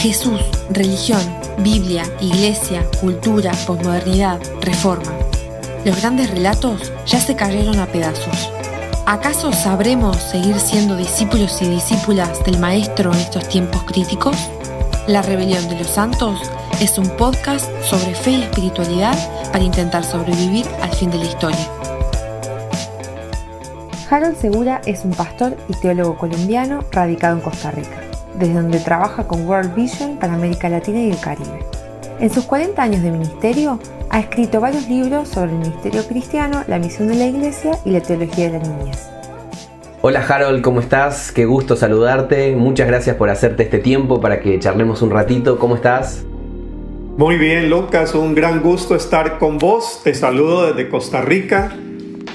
Jesús, religión, Biblia, iglesia, cultura, posmodernidad, reforma. Los grandes relatos ya se cayeron a pedazos. ¿Acaso sabremos seguir siendo discípulos y discípulas del Maestro en estos tiempos críticos? La Rebelión de los Santos es un podcast sobre fe y espiritualidad para intentar sobrevivir al fin de la historia. Harold Segura es un pastor y teólogo colombiano radicado en Costa Rica desde donde trabaja con World Vision para América Latina y el Caribe. En sus 40 años de ministerio, ha escrito varios libros sobre el ministerio cristiano, la misión de la iglesia y la teología de la niñez. Hola Harold, ¿cómo estás? Qué gusto saludarte. Muchas gracias por hacerte este tiempo para que charlemos un ratito. ¿Cómo estás? Muy bien, Lucas, un gran gusto estar con vos. Te saludo desde Costa Rica.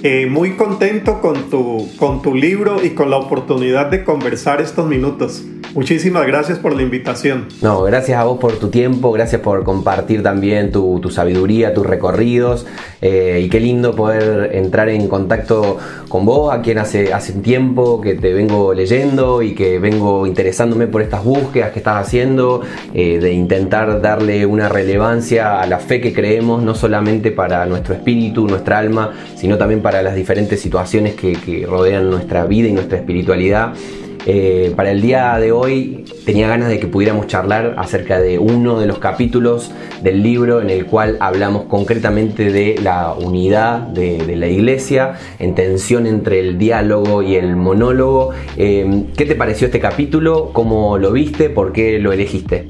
Eh, muy contento con tu, con tu libro y con la oportunidad de conversar estos minutos. Muchísimas gracias por la invitación. No, gracias a vos por tu tiempo, gracias por compartir también tu, sabiduría, tus recorridos eh, y qué lindo poder entrar en contacto con vos, a quien hace, hace tiempo que te vengo leyendo y que vengo interesándome por estas búsquedas que estás haciendo, eh, de intentar darle una relevancia a la fe que creemos, no solamente para nuestro espíritu, nuestra alma, sino también para las diferentes situaciones que, que rodean nuestra vida y nuestra espiritualidad. Eh, para el día de hoy tenía ganas de que pudiéramos charlar acerca de uno de los capítulos del libro en el cual hablamos concretamente de la unidad de, la iglesia, en tensión entre el diálogo y el monólogo. Eh, ¿Qué te pareció este capítulo? ¿Cómo lo viste? ¿Por qué lo elegiste?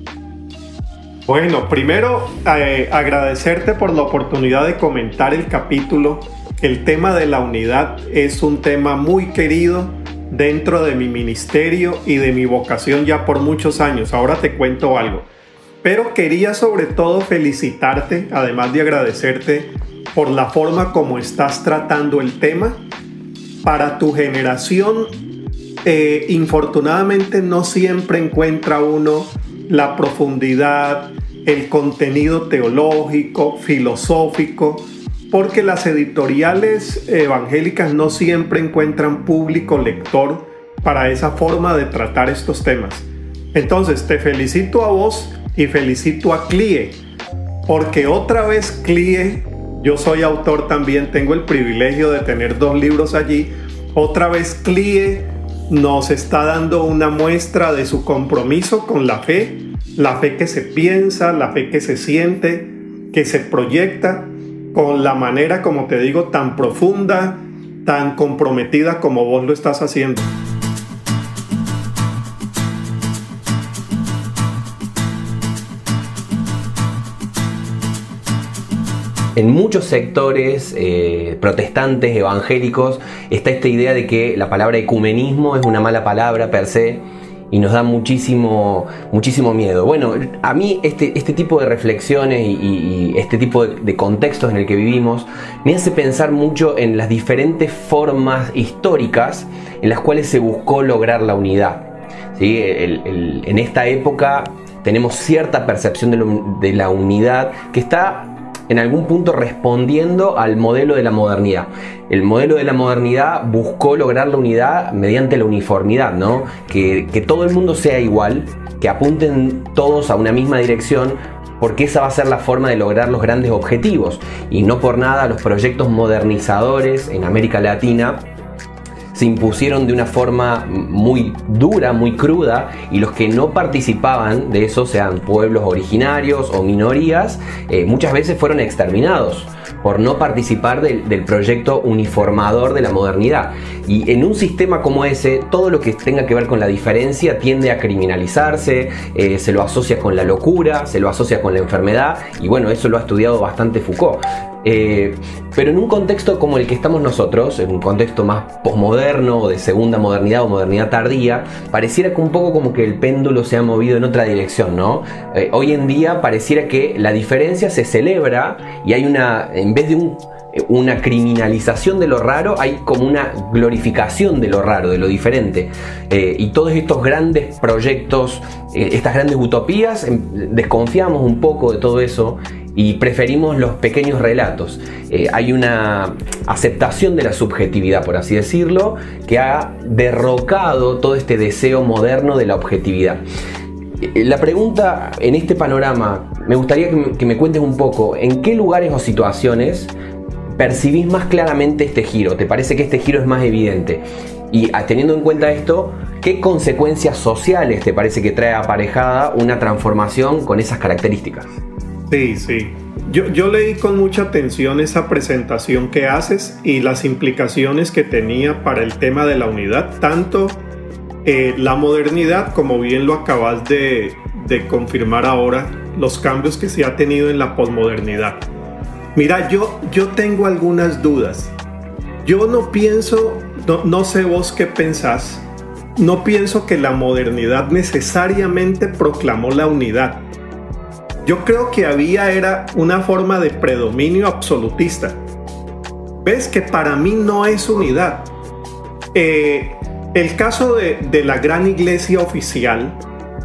Bueno, primero eh, agradecerte por la oportunidad de comentar el capítulo. El tema de la unidad es un tema muy querido dentro de mi ministerio y de mi vocación ya por muchos años. Ahora te cuento algo. Pero quería sobre todo felicitarte, además de agradecerte por la forma como estás tratando el tema. Para tu generación, eh, infortunadamente no siempre encuentra uno la profundidad, el contenido teológico, filosófico, porque las editoriales evangélicas no siempre encuentran público lector para esa forma de tratar estos temas. Entonces te felicito a vos y felicito a CLIE, porque otra vez CLIE, yo soy autor también, tengo el privilegio de tener dos libros allí, otra vez CLIE nos está dando una muestra de su compromiso con la fe, la fe que se piensa, la fe que se siente, que se proyecta con la manera, como te digo, tan profunda, tan comprometida como vos lo estás haciendo. En muchos sectores eh, protestantes, evangélicos, está esta idea de que la palabra ecumenismo es una mala palabra per se y nos da muchísimo, muchísimo miedo. Bueno, a mí este, este tipo de reflexiones y, este tipo de, contextos en el que vivimos me hace pensar mucho en las diferentes formas históricas en las cuales se buscó lograr la unidad. ¿sí? en esta época tenemos cierta percepción de, de la unidad que está en algún punto respondiendo al modelo de la modernidad. El modelo de la modernidad buscó lograr la unidad mediante la uniformidad, ¿no? Que, que todo el mundo sea igual, que apunten todos a una misma dirección, porque esa va a ser la forma de lograr los grandes objetivos. Y no por nada los proyectos modernizadores en América Latina se impusieron de una forma muy dura, muy cruda, y los que no participaban de eso, sean pueblos originarios o minorías, eh, muchas veces fueron exterminados por no participar del, proyecto uniformador de la modernidad. Y en un sistema como ese, todo lo que tenga que ver con la diferencia tiende a criminalizarse, eh, se lo asocia con la locura, se lo asocia con la enfermedad, y bueno, eso lo ha estudiado bastante Foucault. Eh, pero en un contexto como el que estamos nosotros, en un contexto más posmoderno de segunda modernidad o modernidad tardía, pareciera que un poco como que el péndulo se ha movido en otra dirección, ¿no? Eh, hoy en día pareciera que la diferencia se celebra y hay una, en vez de un una criminalización de lo raro, hay como una glorificación de lo raro, de lo diferente. Eh, y todos estos grandes proyectos, eh, estas grandes utopías, em, desconfiamos un poco de todo eso y preferimos los pequeños relatos. Eh, hay una aceptación de la subjetividad, por así decirlo, que ha derrocado todo este deseo moderno de la objetividad. Eh, la pregunta en este panorama, me gustaría que me, cuentes un poco, ¿en qué lugares o situaciones percibís más claramente este giro? ¿Te parece que este giro es más evidente? Y ah, teniendo en cuenta esto, ¿qué consecuencias sociales te parece que trae aparejada una transformación con esas características? Sí, sí. Yo, yo, leí con mucha atención esa presentación que haces y las implicaciones que tenía para el tema de la unidad, tanto eh, la modernidad, como bien lo acabas de, confirmar ahora, los cambios que se ha tenido en la posmodernidad. Mira, yo, yo tengo algunas dudas. Yo no pienso, no, no sé vos qué pensás, no pienso que la modernidad necesariamente proclamó la unidad. Yo creo que había era una forma de predominio absolutista. ¿Ves que para mí no es unidad? Eh, el caso de, la gran iglesia oficial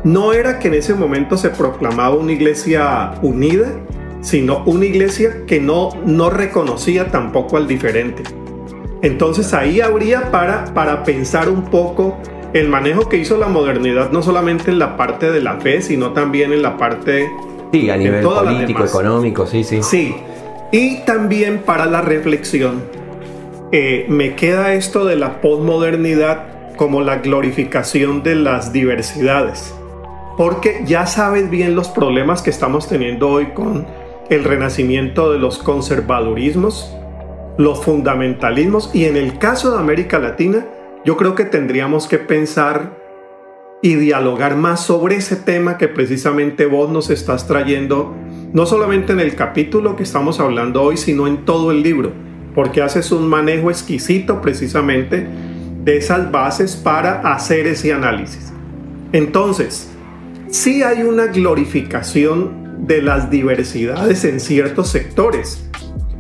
no era que en ese momento se proclamaba una iglesia unida, sino una iglesia que no, no reconocía tampoco al diferente. Entonces ahí habría para, para pensar un poco el manejo que hizo la modernidad, no solamente en la parte de la fe, sino también en la parte... Sí, a nivel político, económico, sí, sí. Sí, y también para la reflexión, eh, me queda esto de la posmodernidad como la glorificación de las diversidades. Porque ya sabes bien los problemas que estamos teniendo hoy con el renacimiento de los conservadurismos, los fundamentalismos y en el caso de América Latina, yo creo que tendríamos que pensar y dialogar más sobre ese tema que precisamente vos nos estás trayendo, no solamente en el capítulo que estamos hablando hoy, sino en todo el libro, porque haces un manejo exquisito precisamente esas bases para hacer ese análisis. Entonces, sí hay una glorificación de las diversidades en ciertos sectores,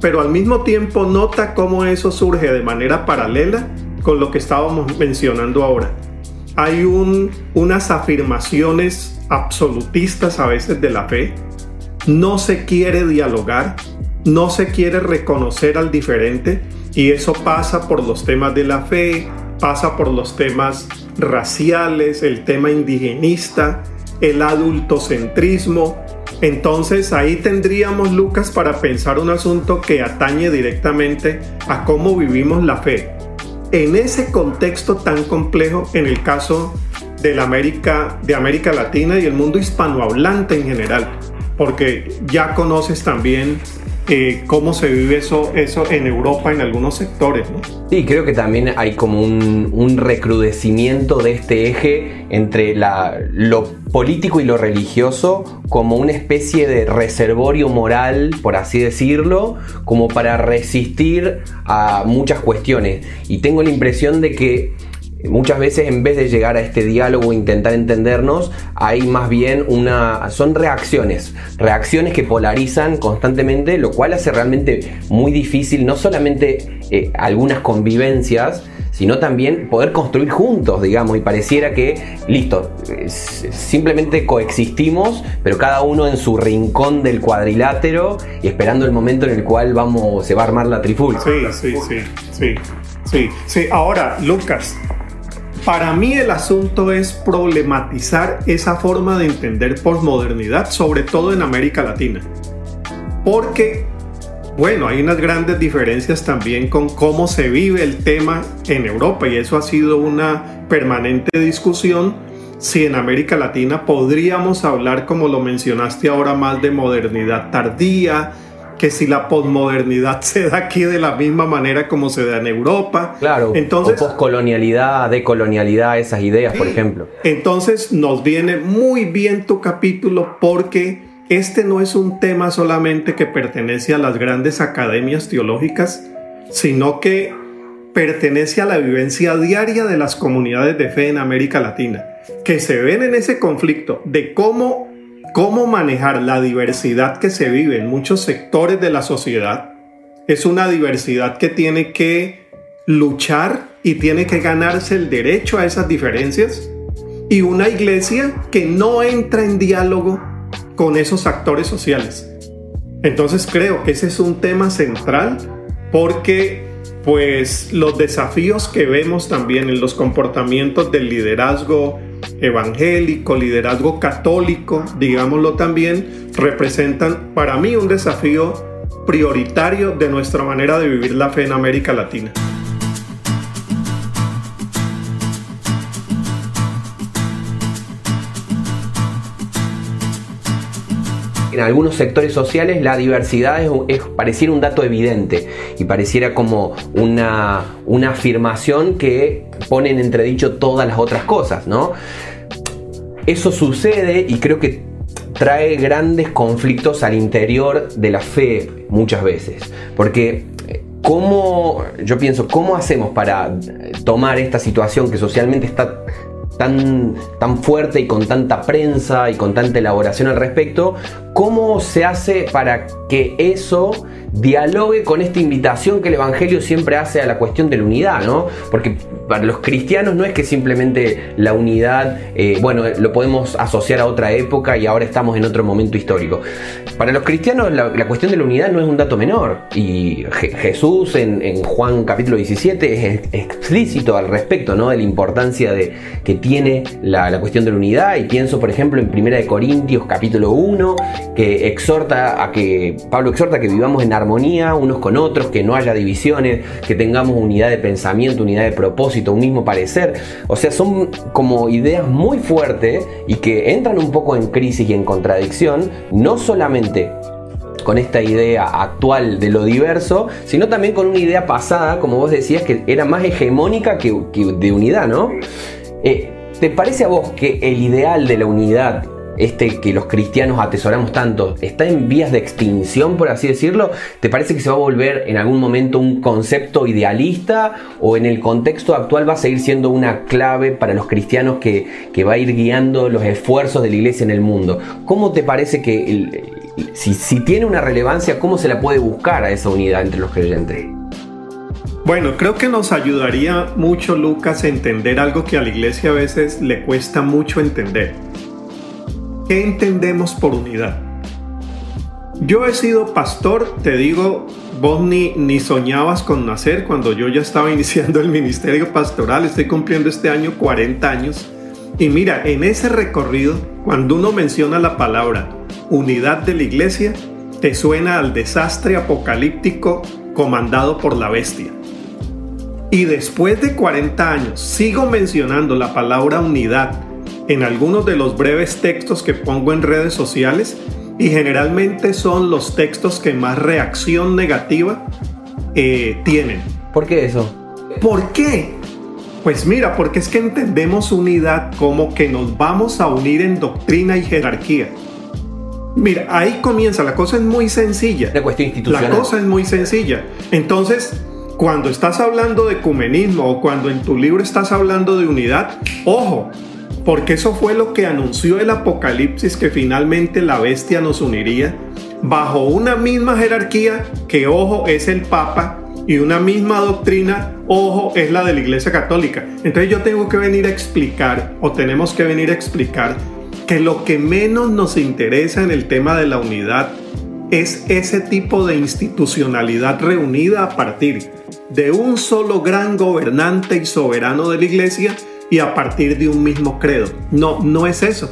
pero al mismo tiempo nota cómo eso surge de manera paralela con lo que estábamos mencionando ahora. Hay un, unas afirmaciones absolutistas a veces de la fe, no se quiere dialogar, no se quiere reconocer al diferente y eso pasa por los temas de la fe, pasa por los temas raciales, el tema indigenista, el adultocentrismo. Entonces ahí tendríamos, Lucas, para pensar un asunto que atañe directamente a cómo vivimos la fe. En ese contexto tan complejo, en el caso de América, de América Latina y el mundo hispanohablante en general, porque ya conoces también eh, cómo se vive eso, eso en Europa en algunos sectores. ¿no? Sí, creo que también hay como un, recrudecimiento de este eje entre lo político y lo religioso como una especie de reservorio moral, por así decirlo, como para resistir a muchas cuestiones. Y tengo la impresión de que Muchas veces en vez de llegar a este diálogo e intentar entendernos, hay más bien una... son reacciones, reacciones que polarizan constantemente, lo cual hace realmente muy difícil no solamente eh, algunas convivencias, sino también poder construir juntos, digamos, y pareciera que, listo, simplemente coexistimos, pero cada uno en su rincón del cuadrilátero y esperando el momento en el cual vamos, se va a armar la trifulca. Sí, sí, sí, sí, sí, sí. Ahora, Lucas, para mí el asunto es problematizar esa forma de entender posmodernidad, sobre todo en América Latina. Porque, bueno, hay unas grandes diferencias también con cómo se vive el tema en Europa y eso ha sido una permanente discusión. Si en América Latina podríamos hablar, como lo mencionaste ahora, más de modernidad tardía, que si la posmodernidad se da aquí de la misma manera como se da en Europa. Claro, entonces, o poscolonialidad, decolonialidad, esas ideas, por ejemplo. Entonces nos viene muy bien tu capítulo porque este no es un tema solamente que pertenece a las grandes academias teológicas, sino que pertenece a la vivencia diaria de las comunidades de fe en América Latina, que se ven en ese conflicto de cómo cómo manejar la diversidad que se vive en muchos sectores de la sociedad es una diversidad que tiene que luchar y tiene que ganarse el derecho a esas diferencias y una iglesia que no entra en diálogo con esos actores sociales. Entonces creo que ese es un tema central porque pues los desafíos que vemos también en los comportamientos del liderazgo evangélico, liderazgo católico, digámoslo también, representan para mí un desafío prioritario de nuestra manera de vivir la fe en América Latina. En algunos sectores sociales la diversidad es, pareciera un dato evidente y pareciera como una, una afirmación que pone en entredicho todas las otras cosas, ¿no? Eso sucede y creo que trae grandes conflictos al interior de la fe muchas veces, porque ¿Cómo, yo pienso, cómo hacemos para tomar esta situación que socialmente está tan, tan fuerte y con tanta prensa y con tanta elaboración al respecto, ¿cómo se hace para que eso dialogue con esta invitación que el Evangelio siempre hace a la cuestión de la unidad, ¿no? Porque para los cristianos no es que simplemente la unidad, eh, bueno, lo podemos asociar a otra época y ahora estamos en otro momento histórico. Para los cristianos la, cuestión de la unidad no es un dato menor y Jesús en, Juan capítulo 17 es explícito al respecto, ¿no? De la importancia de, que tiene la, cuestión de la unidad y pienso, por ejemplo, en 1 Corintios capítulo 1 que exhorta a que, Pablo exhorta a que vivamos en armonía unos con otros, que no haya divisiones, que tengamos unidad de pensamiento, unidad de propósito, un mismo parecer. O sea, son como ideas muy fuertes y que entran un poco en crisis y en contradicción, no solamente con esta idea actual de lo diverso, sino también con una idea pasada, como vos decías, que era más hegemónica que, de unidad, ¿no? Eh, ¿Te parece a vos que el ideal de la unidad este que los cristianos atesoramos tanto, está en vías de extinción, por así decirlo? ¿Te parece que se va a volver en algún momento un concepto idealista o en el contexto actual va a seguir siendo una clave para los cristianos que, va a ir guiando los esfuerzos de la iglesia en el mundo? ¿Cómo te parece que, si, si tiene una relevancia, cómo se la puede buscar a esa unidad entre los creyentes? Bueno, creo que nos ayudaría mucho, Lucas, a entender algo que a la iglesia a veces le cuesta mucho entender. ¿Qué entendemos por unidad? Yo he sido pastor, te digo, vos ni, ni soñabas con nacer cuando yo ya estaba iniciando el ministerio pastoral, estoy cumpliendo este año 40 años. Y mira, en ese recorrido, cuando uno menciona la palabra unidad de la iglesia, te suena al desastre apocalíptico comandado por la bestia. Y después de 40 años, sigo mencionando la palabra unidad en algunos de los breves textos que pongo en redes sociales y generalmente son los textos que más reacción negativa eh, tienen. ¿Por qué eso? ¿Por qué? Pues mira, porque es que entendemos unidad como que nos vamos a unir en doctrina y jerarquía. Mira, ahí comienza, la cosa es muy sencilla. La cuestión institucional. La cosa es muy sencilla. Entonces, cuando estás hablando de ecumenismo o cuando en tu libro estás hablando de unidad, ojo, porque eso fue lo que anunció el Apocalipsis que finalmente la bestia nos uniría bajo una misma jerarquía que, ojo, es el Papa y una misma doctrina, ojo, es la de la Iglesia Católica. Entonces yo tengo que venir a explicar, o tenemos que venir a explicar, que lo que menos nos interesa en el tema de la unidad es ese tipo de institucionalidad reunida a partir de un solo gran gobernante y soberano de la Iglesia y a partir de un mismo credo. No, no es eso.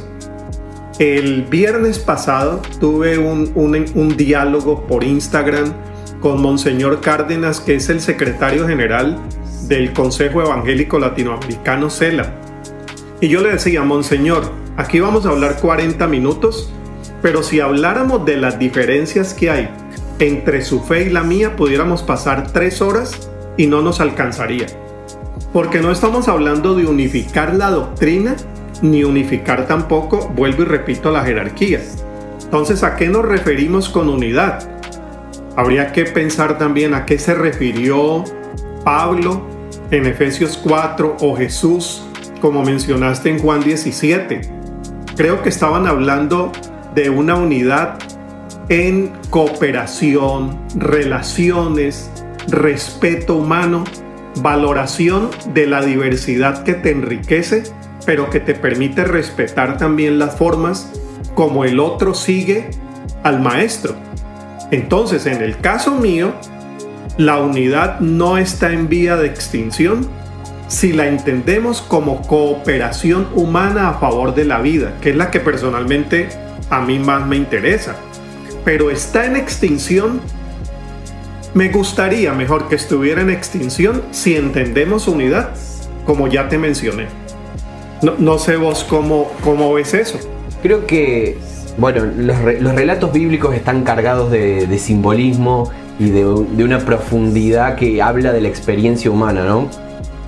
El viernes pasado tuve un, un, diálogo por Instagram con Monseñor Cárdenas, que es el secretario general del Consejo Evangélico Latinoamericano CELA. Y yo le decía, Monseñor, aquí vamos a hablar 40 minutos, pero si habláramos de las diferencias que hay entre su fe y la mía, pudiéramos pasar tres horas y no nos alcanzaría. Porque no estamos hablando de unificar la doctrina, ni unificar tampoco, vuelvo y repito, la jerarquía. Entonces, ¿a qué nos referimos con unidad? Habría que pensar también a qué se refirió Pablo en Efesios 4 o Jesús, como mencionaste en Juan 17. Creo que estaban hablando de una unidad en cooperación, relaciones, respeto humano valoración de la diversidad que te enriquece, pero que te permite respetar también las formas como el otro sigue al maestro. Entonces, en el caso mío, la unidad no está en vía de extinción, si la entendemos como cooperación humana a favor de la vida, que es la que personalmente a mí más me interesa. Pero está en extinción. Me gustaría mejor que estuviera en extinción si entendemos unidad, como ya te mencioné. No, sé vos cómo, cómo ves eso. Creo que, bueno, los, relatos bíblicos están cargados de, simbolismo y de, una profundidad que habla de la experiencia humana, ¿no?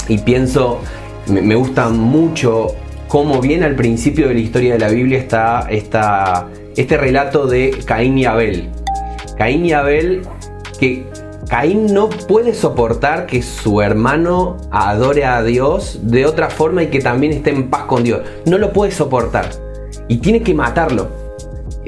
Y pienso, me, gusta mucho cómo bien al principio de la historia de la Biblia está este relato de Caín y Abel. Caín y Abel, que Caín no puede soportar que su hermano adore a Dios de otra forma y que también esté en paz con Dios. No lo puede soportar. Y tiene que matarlo.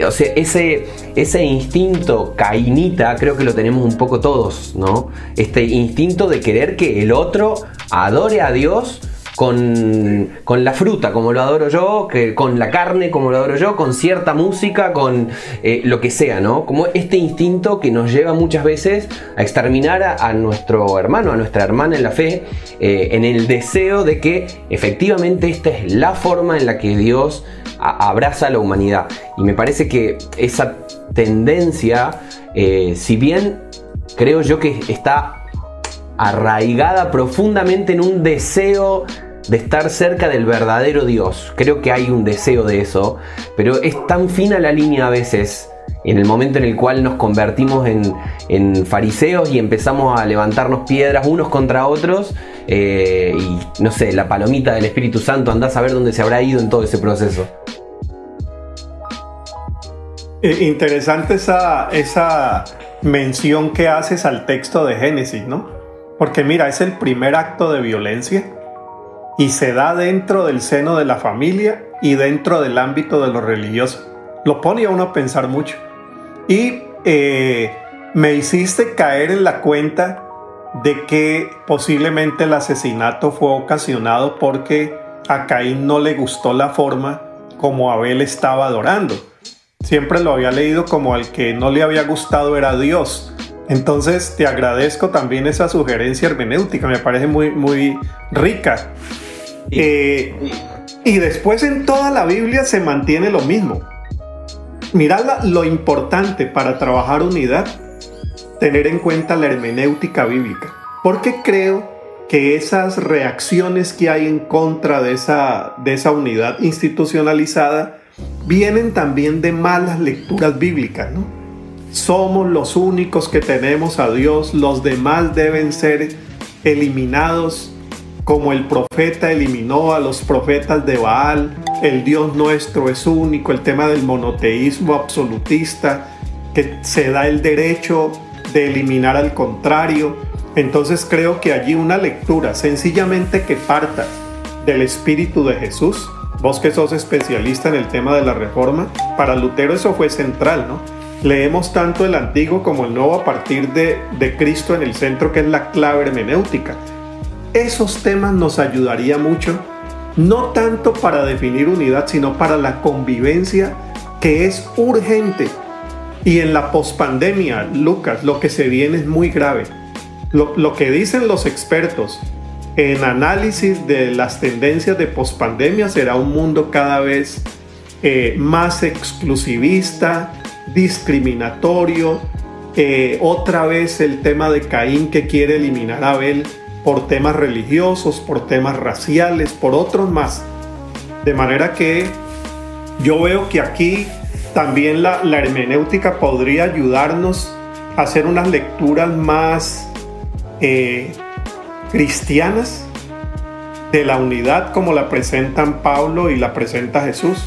O sea, ese, ese instinto cainita creo que lo tenemos un poco todos, ¿no? Este instinto de querer que el otro adore a Dios con, la fruta, como lo adoro yo, que, con la carne, como lo adoro yo, con cierta música, con eh, lo que sea, ¿no? Como este instinto que nos lleva muchas veces a exterminar a, nuestro hermano, a nuestra hermana en la fe, eh, en el deseo de que efectivamente esta es la forma en la que Dios abraza a la humanidad. Y me parece que esa tendencia, eh, si bien creo yo que está arraigada profundamente en un deseo de estar cerca del verdadero Dios. Creo que hay un deseo de eso, pero es tan fina la línea a veces en el momento en el cual nos convertimos en, fariseos y empezamos a levantarnos piedras unos contra otros eh, y no sé, la palomita del Espíritu Santo, anda a saber dónde se habrá ido en todo ese proceso. Eh, interesante esa, esa mención que haces al texto de Génesis, ¿no? Porque mira, es el primer acto de violencia y se da dentro del seno de la familia y dentro del ámbito de lo religioso. Lo pone a uno a pensar mucho. Y eh, me hiciste caer en la cuenta de que posiblemente el asesinato fue ocasionado porque a Caín no le gustó la forma como Abel estaba adorando. Siempre lo había leído como al que no le había gustado era Dios. Entonces te agradezco también esa sugerencia hermenéutica, me parece muy, muy rica. Eh, y después en toda la Biblia se mantiene lo mismo. Mirad lo importante para trabajar unidad, tener en cuenta la hermenéutica bíblica. Porque creo que esas reacciones que hay en contra de esa, de esa unidad institucionalizada vienen también de malas lecturas bíblicas, ¿no? Somos los únicos que tenemos a Dios, los demás deben ser eliminados como el profeta eliminó a los profetas de Baal, el Dios nuestro es único, el tema del monoteísmo absolutista, que se da el derecho de eliminar al contrario. Entonces creo que allí una lectura sencillamente que parta del Espíritu de Jesús, vos que sos especialista en el tema de la reforma, para Lutero eso fue central, ¿no? Leemos tanto el antiguo como el nuevo a partir de, de Cristo en el centro, que es la clave hermenéutica. Esos temas nos ayudaría mucho, no tanto para definir unidad, sino para la convivencia que es urgente. Y en la pospandemia, Lucas, lo que se viene es muy grave. Lo, lo que dicen los expertos en análisis de las tendencias de pospandemia será un mundo cada vez eh, más exclusivista, discriminatorio. Otra vez el tema de Caín que quiere eliminar a Abel por temas religiosos, por temas raciales, por otros más. De manera que yo veo que aquí también la, hermenéutica podría ayudarnos a hacer unas lecturas más eh, cristianas de la unidad como la presentan Pablo y la presenta Jesús.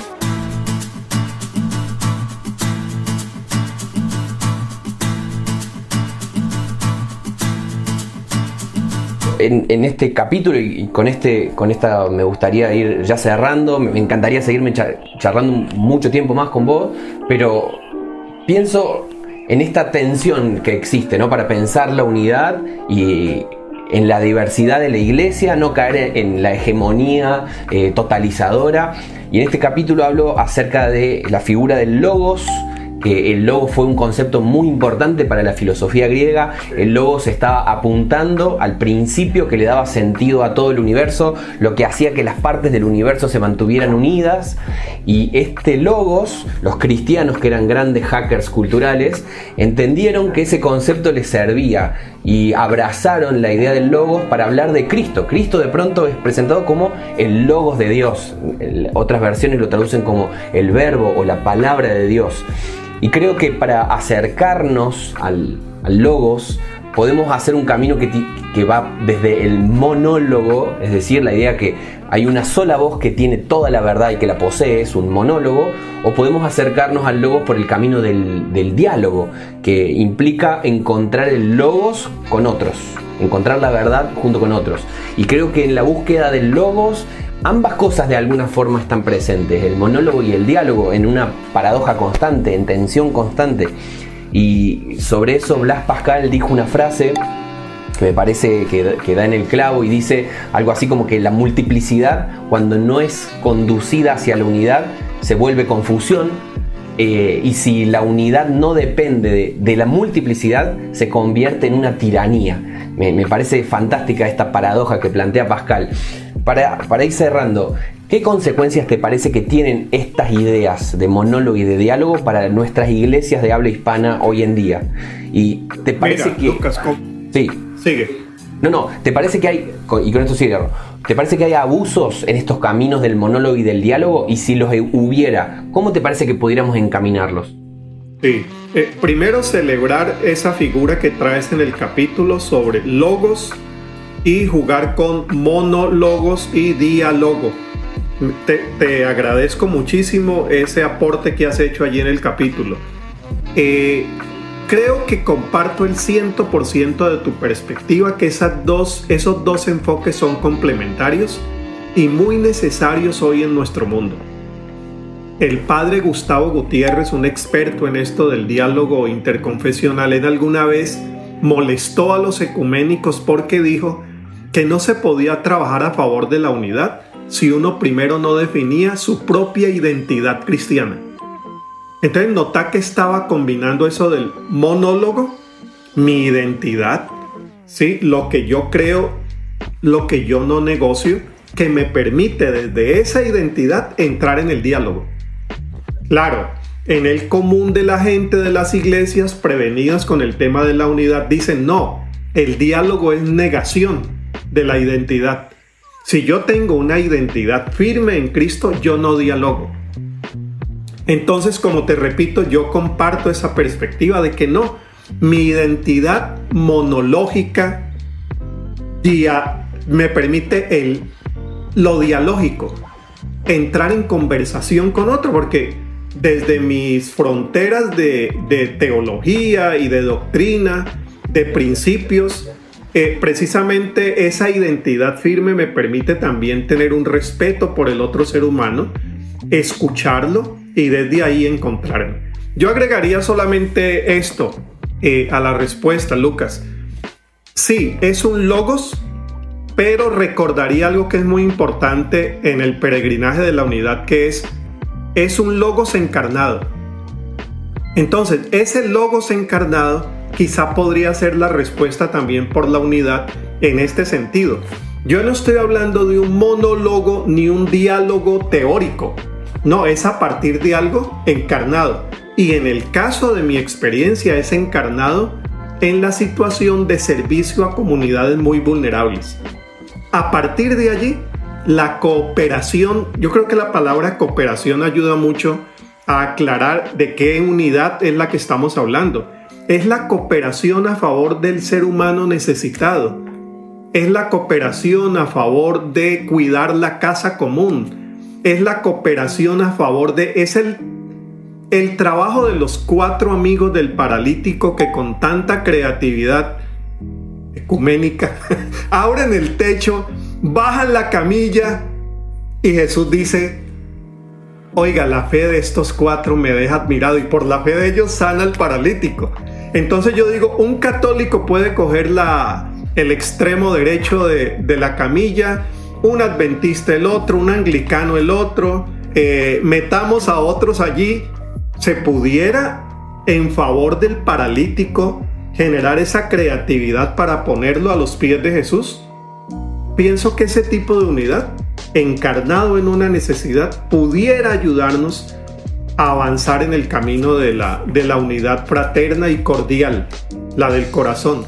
En, este capítulo y con, este, con esta me gustaría ir ya cerrando, me encantaría seguirme charlando mucho tiempo más con vos, pero pienso en esta tensión que existe, ¿no? Para pensar la unidad y en la diversidad de la iglesia, no caer en la hegemonía eh, totalizadora. Y en este capítulo hablo acerca de la figura del logos, el logos fue un concepto muy importante para la filosofía griega. El logos estaba apuntando al principio que le daba sentido a todo el universo, lo que hacía que las partes del universo se mantuvieran unidas. Y este logos, los cristianos que eran grandes hackers culturales, entendieron que ese concepto les servía y abrazaron la idea del logos para hablar de Cristo. Cristo de pronto es presentado como el logos de Dios. Otras versiones lo traducen como el verbo o la palabra de Dios. Y creo que para acercarnos al, logos podemos hacer un camino que, va desde el monólogo, es decir, la idea que hay una sola voz que tiene toda la verdad y que la posee, es un monólogo, o podemos acercarnos al logos por el camino del, del diálogo, que implica encontrar el logos con otros, encontrar la verdad junto con otros. Y creo que en la búsqueda del logos Ambas cosas de alguna forma están presentes, el monólogo y el diálogo, en una paradoja constante, en tensión constante. Y sobre eso Blas Pascal dijo una frase que me parece que, da en el clavo y dice algo así como que la multiplicidad, cuando no es conducida hacia la unidad, se vuelve confusión. Eh, y si la unidad no depende de, la multiplicidad, se convierte en una tiranía. me parece fantástica esta paradoja que plantea Pascal para, ir cerrando, ¿qué consecuencias te parece que tienen estas ideas de monólogo y de diálogo para nuestras iglesias de habla hispana hoy en día? Y te parece que. Sí. Sigue. No, no, ¿te parece que hay, y con esto cierro, ¿te parece que hay abusos en estos caminos del monólogo y del diálogo? Y si los hubiera, ¿cómo te parece que pudiéramos encaminarlos? Sí, eh, primero celebrar esa figura que traes en el capítulo sobre logos y jugar con monólogos y diálogo. Te, agradezco muchísimo ese aporte que has hecho allí en el capítulo. Eh, creo que comparto el 100% de tu perspectiva, que esas dos, esos dos enfoques son complementarios y muy necesarios hoy en nuestro mundo. El padre Gustavo Gutiérrez, un experto en esto del diálogo interconfesional, en alguna vez molestó a los ecuménicos porque dijo que no se podía trabajar a favor de la unidad si uno primero no definía su propia identidad cristiana. Entonces nota que estaba combinando eso del monólogo, mi identidad, ¿sí? lo que yo creo, lo que yo no negocio, que me permite desde esa identidad entrar en el diálogo. Claro, en el común de la gente de las iglesias prevenidas con el tema de la unidad dicen no, el diálogo es negación de la identidad. Si yo tengo una identidad firme en Cristo, yo no dialogo. Entonces, como te repito, yo comparto esa perspectiva de que no, mi identidad monológica me permite el, lo dialógico, entrar en conversación con otro, porque desde mis fronteras de, teología y de doctrina, de principios, eh, precisamente esa identidad firme me permite también tener un respeto por el otro ser humano, escucharlo y desde ahí encontrarme. Yo agregaría solamente esto eh, a la respuesta, Lucas. Sí, es un logos, pero recordaría algo que es muy importante en el peregrinaje de la unidad, que es, es un logos encarnado. Entonces, ese logos encarnado quizá podría ser la respuesta también por la unidad en este sentido. Yo no estoy hablando de un monólogo ni un diálogo teórico. No, es a partir de algo encarnado. Y en el caso de mi experiencia es encarnado en la situación de servicio a comunidades muy vulnerables. A partir de allí, la cooperación, yo creo que la palabra cooperación ayuda mucho a aclarar de qué unidad es la que estamos hablando es la cooperación a favor del ser humano necesitado. Es la cooperación a favor de cuidar la casa común. Es la cooperación a favor de... Es el, el trabajo de los cuatro amigos del paralítico que con tanta creatividad ecuménica abren el techo, bajan la camilla y Jesús dice, oiga, la fe de estos cuatro me deja admirado y por la fe de ellos sana al paralítico. Entonces yo digo, un católico puede coger la, el extremo derecho de, la camilla, un adventista el otro, un anglicano el otro, eh, metamos a otros allí, se pudiera en favor del paralítico, generar esa creatividad para ponerlo a los pies de Jesús? Pienso que ese tipo de unidad, encarnado en una necesidad, pudiera ayudarnos a avanzar en el camino de la, de la unidad fraterna y cordial, la del corazón.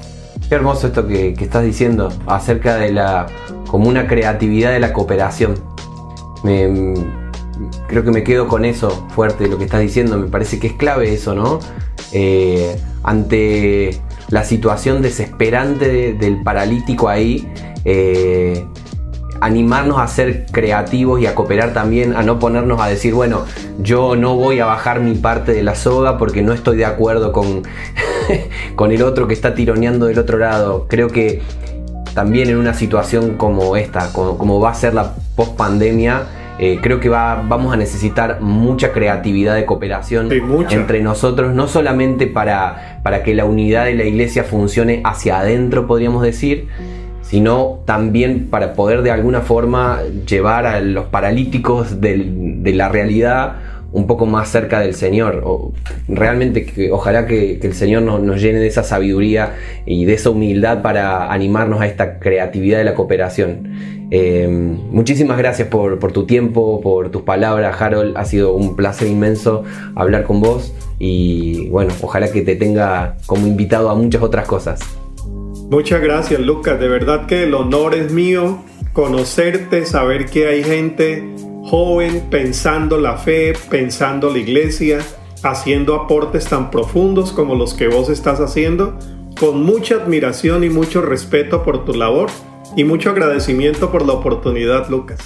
Qué hermoso esto que, estás diciendo acerca de la como una creatividad de la cooperación. creo que me quedo con eso fuerte, lo que estás diciendo. Me parece que es clave eso, ¿no? Eh, ante la situación desesperante del paralítico ahí, eh, animarnos a ser creativos y a cooperar también, a no ponernos a decir, bueno, yo no voy a bajar mi parte de la soga porque no estoy de acuerdo con, con el otro que está tironeando del otro lado. Creo que también en una situación como esta, como, va a ser la post pandemia, eh, creo que va, vamos a necesitar mucha creatividad de cooperación entre nosotros, no solamente para, para que la unidad de la iglesia funcione hacia adentro, podríamos decir, sino también para poder de alguna forma llevar a los paralíticos de la realidad un poco más cerca del Señor. O, realmente que, ojalá que, el Señor nos, llene de esa sabiduría y de esa humildad para animarnos a esta creatividad de la cooperación. Eh, muchísimas gracias por, por, tu tiempo, por tus palabras, Harold. Ha sido un placer inmenso hablar con vos y bueno, ojalá que te tenga como invitado a muchas otras cosas. Muchas gracias Lucas, de verdad que el honor es mío conocerte, saber que hay gente joven pensando la fe, pensando la iglesia, haciendo aportes tan profundos como los que vos estás haciendo, con mucha admiración y mucho respeto por tu labor y mucho agradecimiento por la oportunidad Lucas.